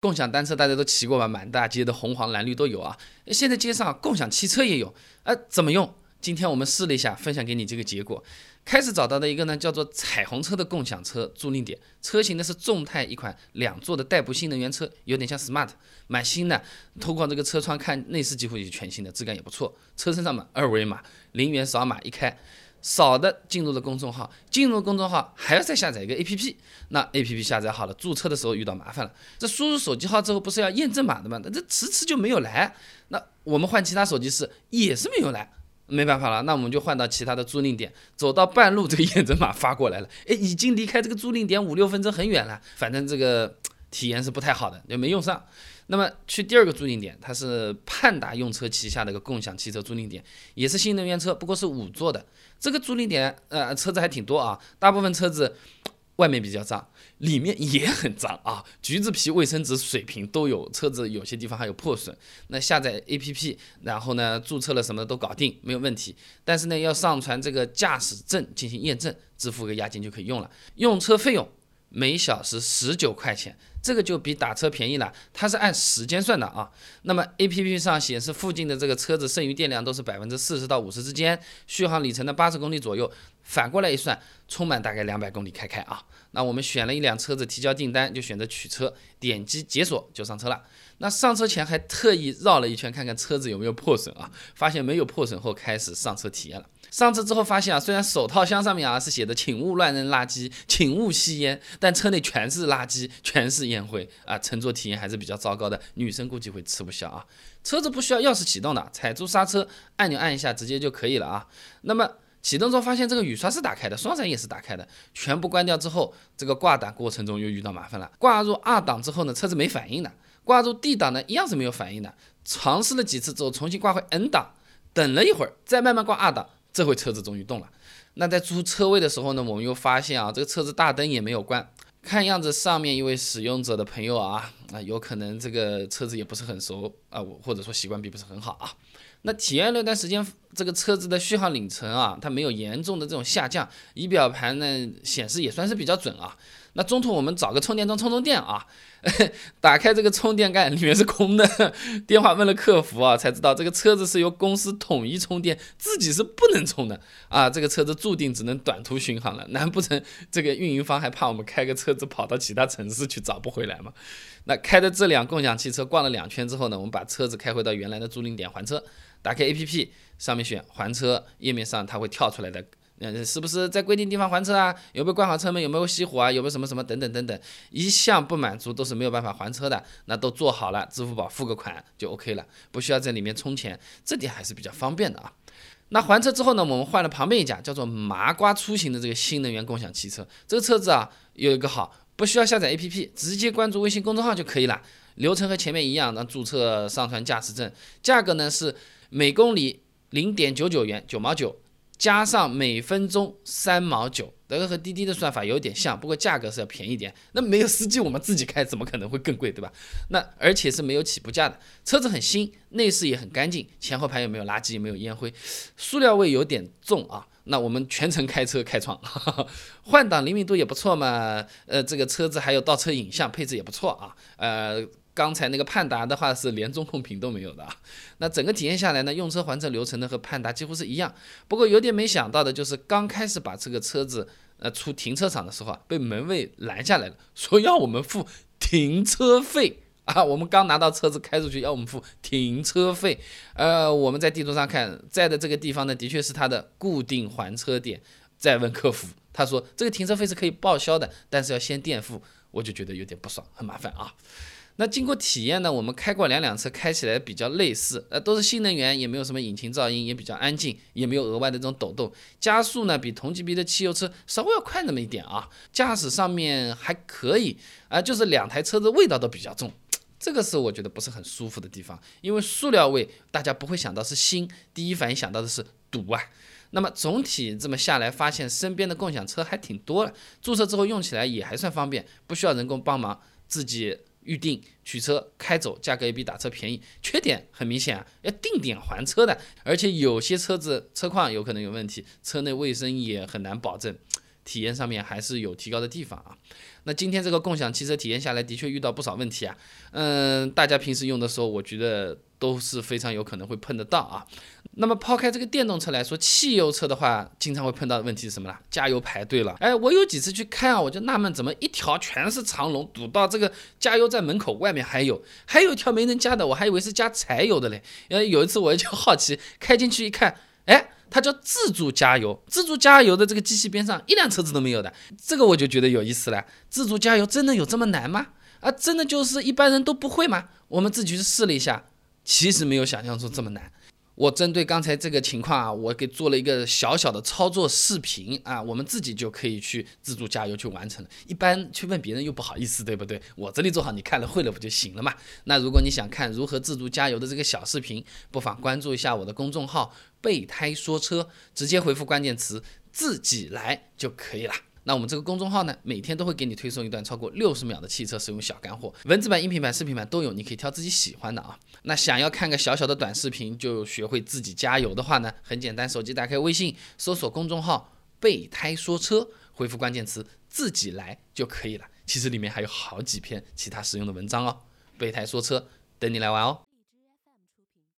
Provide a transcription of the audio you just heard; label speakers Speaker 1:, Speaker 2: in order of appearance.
Speaker 1: 共享单车大家都骑过吧，满大街的红黄蓝绿都有啊。现在街上共享汽车也有，呃，怎么用？今天我们试了一下，分享给你这个结果。开始找到的一个呢，叫做彩虹车的共享车租赁点，车型呢是众泰一款两座的代步新能源车，有点像 smart，蛮新的。透过这个车窗看，内饰几乎也是全新的，质感也不错。车身上嘛，二维码，零元扫码一开。扫的进入了公众号，进入公众号还要再下载一个 APP，那 APP 下载好了，注册的时候遇到麻烦了。这输入手机号之后不是要验证码的吗？那这迟迟就没有来。那我们换其他手机是也是没有来，没办法了，那我们就换到其他的租赁点。走到半路，这个验证码发过来了，哎，已经离开这个租赁点五六分钟很远了，反正这个体验是不太好的，就没用上。那么去第二个租赁点，它是盼达用车旗下的一个共享汽车租赁点，也是新能源车，不过是五座的。这个租赁点，呃，车子还挺多啊，大部分车子外面比较脏，里面也很脏啊，橘子皮卫生纸水平都有，车子有些地方还有破损。那下载 APP，然后呢，注册了什么都搞定，没有问题。但是呢，要上传这个驾驶证进行验证，支付个押金就可以用了。用车费用每小时十九块钱。这个就比打车便宜了，它是按时间算的啊。那么 A P P 上显示附近的这个车子剩余电量都是百分之四十到五十之间，续航里程的八十公里左右。反过来一算，充满大概两百公里开开啊。那我们选了一辆车子提交订单，就选择取车，点击解锁就上车了。那上车前还特意绕了一圈，看看车子有没有破损啊。发现没有破损后，开始上车体验了。上车之后发现啊，虽然手套箱上面啊是写的“请勿乱扔垃圾，请勿吸烟”，但车内全是垃圾，全是烟灰啊，乘坐体验还是比较糟糕的。女生估计会吃不消啊。车子不需要钥匙启动的，踩住刹车按钮按一下直接就可以了啊。那么启动之后发现这个雨刷是打开的，双闪也是打开的，全部关掉之后，这个挂档过程中又遇到麻烦了。挂入二档之后呢，车子没反应的；挂入 D 档呢，一样是没有反应的。尝试了几次之后，重新挂回 N 档，等了一会儿，再慢慢挂二档。这回车子终于动了。那在租车位的时候呢，我们又发现啊，这个车子大灯也没有关。看样子上面一位使用者的朋友啊，啊，有可能这个车子也不是很熟啊，或者说习惯并不是很好啊。那体验了段时间，这个车子的续航里程啊，它没有严重的这种下降，仪表盘呢显示也算是比较准啊。那中途我们找个充电桩充充电啊，打开这个充电盖，里面是空的。电话问了客服啊，才知道这个车子是由公司统一充电，自己是不能充的啊。这个车子注定只能短途巡航了。难不成这个运营方还怕我们开个车子跑到其他城市去找不回来吗？那开的这辆共享汽车逛了两圈之后呢，我们把车子开回到原来的租赁点还车，打开 APP 上面选还车，页面上它会跳出来的。嗯，是不是在规定地方还车啊？有没有关好车门？有没有熄火啊？有没有什么什么等等等等，一项不满足都是没有办法还车的。那都做好了，支付宝付个款就 OK 了，不需要在里面充钱，这点还是比较方便的啊。那还车之后呢，我们换了旁边一家叫做麻瓜出行的这个新能源共享汽车。这个车子啊有一个好，不需要下载 APP，直接关注微信公众号就可以了。流程和前面一样，那注册、上传驾驶证，价格呢是每公里零点九九元，九毛九。加上每分钟三毛九，这个和滴滴的算法有点像，不过价格是要便宜点。那没有司机，我们自己开怎么可能会更贵，对吧？那而且是没有起步价的，车子很新，内饰也很干净，前后排也没有垃圾，也没有烟灰，塑料味有点重啊。那我们全程开车开窗，换挡灵敏度也不错嘛。呃，这个车子还有倒车影像，配置也不错啊。呃。刚才那个盼达的话是连中控屏都没有的，那整个体验下来呢，用车还车流程呢和盼达几乎是一样。不过有点没想到的就是，刚开始把这个车子呃出停车场的时候啊，被门卫拦下来了，说要我们付停车费啊。我们刚拿到车子开出去，要我们付停车费。呃，我们在地图上看，在的这个地方呢，的确是他的固定还车点。再问客服，他说这个停车费是可以报销的，但是要先垫付。我就觉得有点不爽，很麻烦啊。那经过体验呢，我们开过两辆车，开起来比较类似，呃，都是新能源，也没有什么引擎噪音，也比较安静，也没有额外的这种抖动，加速呢比同级别的汽油车稍微要快那么一点啊，驾驶上面还可以啊，就是两台车子味道都比较重，这个是我觉得不是很舒服的地方，因为塑料味大家不会想到是新，第一反应想到的是堵啊。那么总体这么下来，发现身边的共享车还挺多的，注册之后用起来也还算方便，不需要人工帮忙，自己。预定取车开走，价格也比打车便宜。缺点很明显啊，要定点还车的，而且有些车子车况有可能有问题，车内卫生也很难保证。体验上面还是有提高的地方啊。那今天这个共享汽车体验下来，的确遇到不少问题啊。嗯，大家平时用的时候，我觉得都是非常有可能会碰得到啊。那么抛开这个电动车来说，汽油车的话，经常会碰到的问题是什么呢？加油排队了。哎，我有几次去看啊，我就纳闷，怎么一条全是长龙，堵到这个加油站门口外面还有，还有一条没人加的，我还以为是加柴油的嘞。呃，有一次我就好奇，开进去一看，哎。它叫自助加油，自助加油的这个机器边上一辆车子都没有的，这个我就觉得有意思了。自助加油真的有这么难吗？啊，真的就是一般人都不会吗？我们自己去试了一下，其实没有想象中这么难。我针对刚才这个情况啊，我给做了一个小小的操作视频啊，我们自己就可以去自助加油去完成了。一般去问别人又不好意思，对不对？我这里做好，你看了会了不就行了嘛？那如果你想看如何自助加油的这个小视频，不妨关注一下我的公众号“备胎说车”，直接回复关键词“自己来”就可以了。那我们这个公众号呢，每天都会给你推送一段超过六十秒的汽车使用小干货，文字版、音频版、视频版都有，你可以挑自己喜欢的啊。那想要看个小小的短视频就学会自己加油的话呢，很简单，手机打开微信，搜索公众号“备胎说车”，回复关键词“自己来”就可以了。其实里面还有好几篇其他实用的文章哦，备胎说车等你来玩哦。